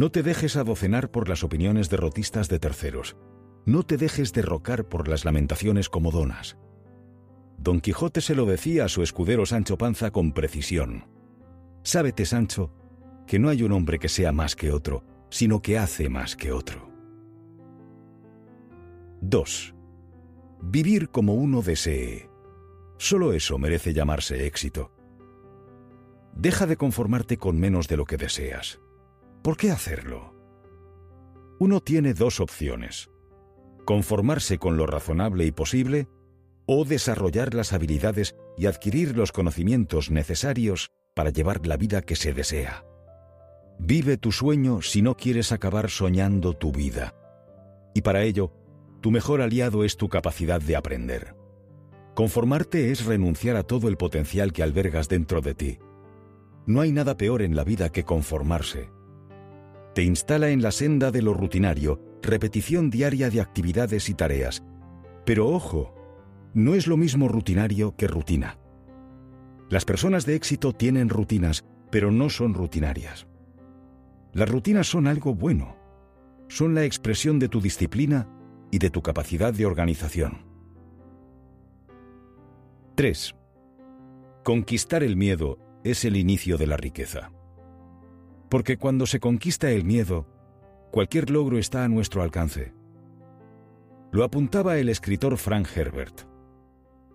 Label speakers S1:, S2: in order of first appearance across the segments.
S1: No te dejes adocenar por las opiniones derrotistas de terceros. No te dejes derrocar por las lamentaciones comodonas. Don Quijote se lo decía a su escudero Sancho Panza con precisión. Sábete, Sancho, que no hay un hombre que sea más que otro, sino que hace más que otro. 2. Vivir como uno desee. Solo eso merece llamarse éxito. Deja de conformarte con menos de lo que deseas. ¿Por qué hacerlo? Uno tiene dos opciones. Conformarse con lo razonable y posible o desarrollar las habilidades y adquirir los conocimientos necesarios para llevar la vida que se desea. Vive tu sueño si no quieres acabar soñando tu vida. Y para ello, tu mejor aliado es tu capacidad de aprender. Conformarte es renunciar a todo el potencial que albergas dentro de ti. No hay nada peor en la vida que conformarse. Te instala en la senda de lo rutinario, repetición diaria de actividades y tareas. Pero ojo, no es lo mismo rutinario que rutina. Las personas de éxito tienen rutinas, pero no son rutinarias. Las rutinas son algo bueno. Son la expresión de tu disciplina y de tu capacidad de organización. 3. Conquistar el miedo es el inicio de la riqueza. Porque cuando se conquista el miedo, cualquier logro está a nuestro alcance. Lo apuntaba el escritor Frank Herbert.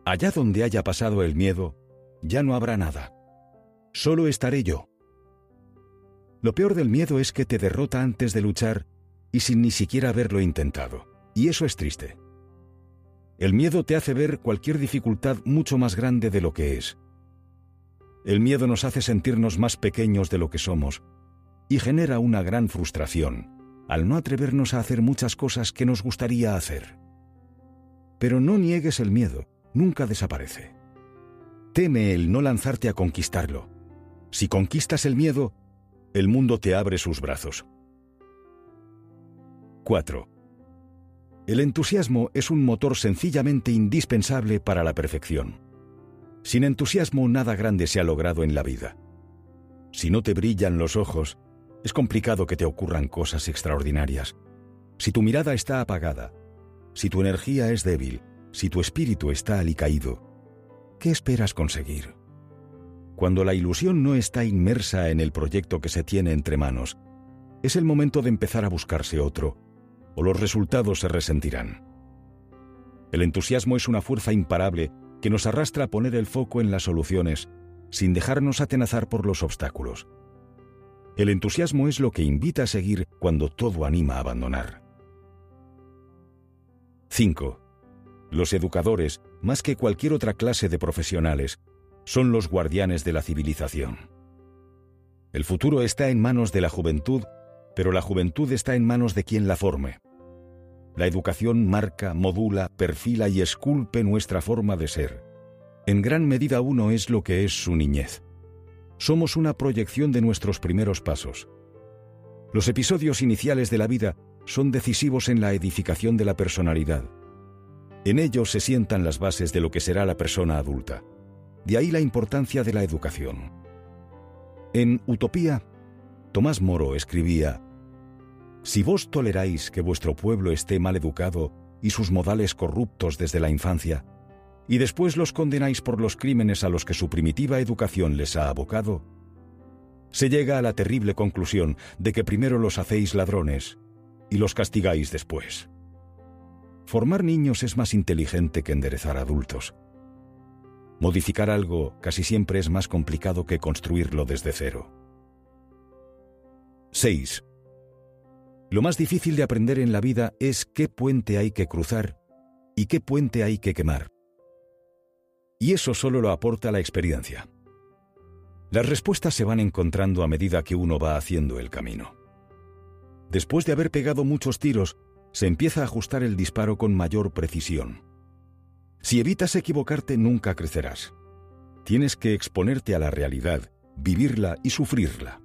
S1: Allá donde haya pasado el miedo, ya no habrá nada. Solo estaré yo. Lo peor del miedo es que te derrota antes de luchar y sin ni siquiera haberlo intentado. Y eso es triste. El miedo te hace ver cualquier dificultad mucho más grande de lo que es. El miedo nos hace sentirnos más pequeños de lo que somos y genera una gran frustración al no atrevernos a hacer muchas cosas que nos gustaría hacer. Pero no niegues el miedo, nunca desaparece. Teme el no lanzarte a conquistarlo. Si conquistas el miedo, el mundo te abre sus brazos. 4. El entusiasmo es un motor sencillamente indispensable para la perfección. Sin entusiasmo nada grande se ha logrado en la vida. Si no te brillan los ojos, es complicado que te ocurran cosas extraordinarias. Si tu mirada está apagada, si tu energía es débil, si tu espíritu está alicaído, ¿qué esperas conseguir? Cuando la ilusión no está inmersa en el proyecto que se tiene entre manos, es el momento de empezar a buscarse otro, o los resultados se resentirán. El entusiasmo es una fuerza imparable que nos arrastra a poner el foco en las soluciones, sin dejarnos atenazar por los obstáculos. El entusiasmo es lo que invita a seguir cuando todo anima a abandonar. 5. Los educadores, más que cualquier otra clase de profesionales, son los guardianes de la civilización. El futuro está en manos de la juventud, pero la juventud está en manos de quien la forme. La educación marca, modula, perfila y esculpe nuestra forma de ser. En gran medida uno es lo que es su niñez. Somos una proyección de nuestros primeros pasos. Los episodios iniciales de la vida son decisivos en la edificación de la personalidad. En ellos se sientan las bases de lo que será la persona adulta. De ahí la importancia de la educación. En Utopía, Tomás Moro escribía, Si vos toleráis que vuestro pueblo esté mal educado y sus modales corruptos desde la infancia, y después los condenáis por los crímenes a los que su primitiva educación les ha abocado, se llega a la terrible conclusión de que primero los hacéis ladrones y los castigáis después. Formar niños es más inteligente que enderezar adultos. Modificar algo casi siempre es más complicado que construirlo desde cero. 6. Lo más difícil de aprender en la vida es qué puente hay que cruzar y qué puente hay que quemar. Y eso solo lo aporta la experiencia. Las respuestas se van encontrando a medida que uno va haciendo el camino. Después de haber pegado muchos tiros, se empieza a ajustar el disparo con mayor precisión. Si evitas equivocarte nunca crecerás. Tienes que exponerte a la realidad, vivirla y sufrirla.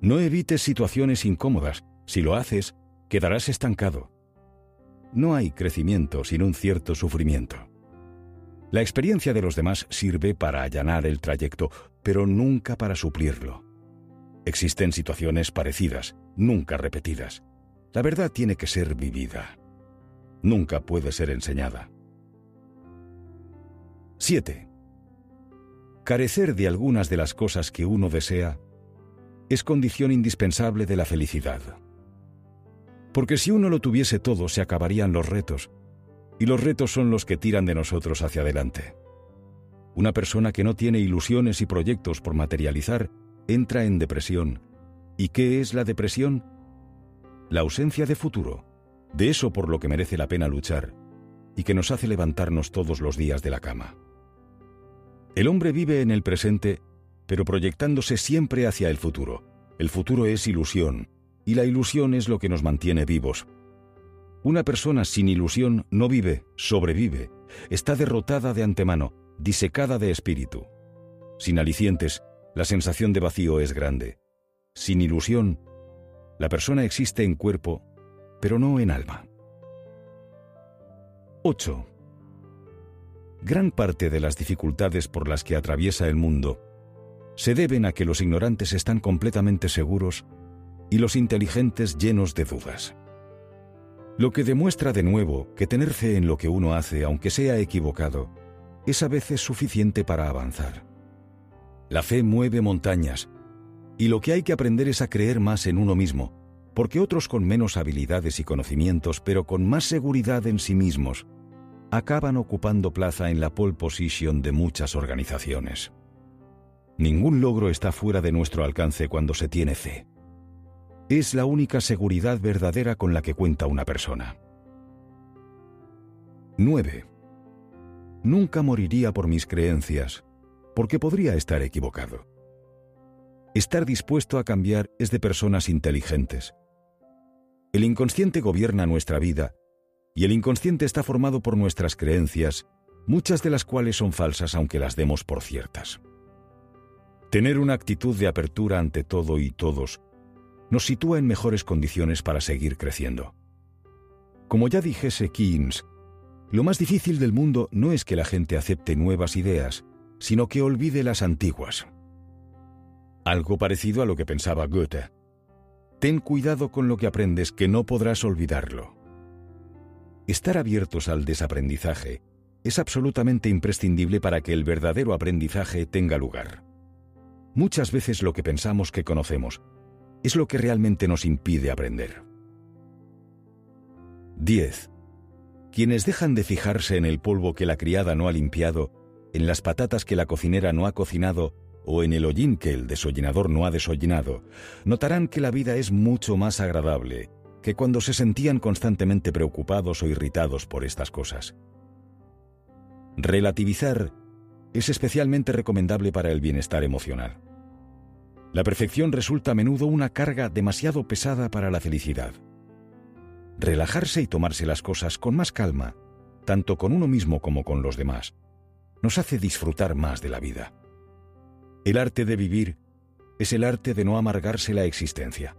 S1: No evites situaciones incómodas. Si lo haces, quedarás estancado. No hay crecimiento sin un cierto sufrimiento. La experiencia de los demás sirve para allanar el trayecto, pero nunca para suplirlo. Existen situaciones parecidas, nunca repetidas. La verdad tiene que ser vivida. Nunca puede ser enseñada. 7. Carecer de algunas de las cosas que uno desea es condición indispensable de la felicidad. Porque si uno lo tuviese todo, se acabarían los retos, y los retos son los que tiran de nosotros hacia adelante. Una persona que no tiene ilusiones y proyectos por materializar entra en depresión. ¿Y qué es la depresión? La ausencia de futuro, de eso por lo que merece la pena luchar, y que nos hace levantarnos todos los días de la cama. El hombre vive en el presente, pero proyectándose siempre hacia el futuro. El futuro es ilusión, y la ilusión es lo que nos mantiene vivos. Una persona sin ilusión no vive, sobrevive, está derrotada de antemano, disecada de espíritu. Sin alicientes, la sensación de vacío es grande. Sin ilusión, la persona existe en cuerpo, pero no en alma. 8. Gran parte de las dificultades por las que atraviesa el mundo se deben a que los ignorantes están completamente seguros y los inteligentes llenos de dudas. Lo que demuestra de nuevo que tener fe en lo que uno hace, aunque sea equivocado, es a veces suficiente para avanzar. La fe mueve montañas, y lo que hay que aprender es a creer más en uno mismo, porque otros con menos habilidades y conocimientos, pero con más seguridad en sí mismos, acaban ocupando plaza en la pole position de muchas organizaciones. Ningún logro está fuera de nuestro alcance cuando se tiene fe. Es la única seguridad verdadera con la que cuenta una persona. 9. Nunca moriría por mis creencias, porque podría estar equivocado. Estar dispuesto a cambiar es de personas inteligentes. El inconsciente gobierna nuestra vida, y el inconsciente está formado por nuestras creencias, muchas de las cuales son falsas aunque las demos por ciertas. Tener una actitud de apertura ante todo y todos nos sitúa en mejores condiciones para seguir creciendo. Como ya dijese Keynes, lo más difícil del mundo no es que la gente acepte nuevas ideas, sino que olvide las antiguas. Algo parecido a lo que pensaba Goethe. Ten cuidado con lo que aprendes que no podrás olvidarlo. Estar abiertos al desaprendizaje es absolutamente imprescindible para que el verdadero aprendizaje tenga lugar. Muchas veces lo que pensamos que conocemos es lo que realmente nos impide aprender. 10. Quienes dejan de fijarse en el polvo que la criada no ha limpiado en las patatas que la cocinera no ha cocinado o en el hollín que el desollinador no ha desollinado, notarán que la vida es mucho más agradable que cuando se sentían constantemente preocupados o irritados por estas cosas. Relativizar es especialmente recomendable para el bienestar emocional. La perfección resulta a menudo una carga demasiado pesada para la felicidad. Relajarse y tomarse las cosas con más calma, tanto con uno mismo como con los demás, nos hace disfrutar más de la vida. El arte de vivir es el arte de no amargarse la existencia.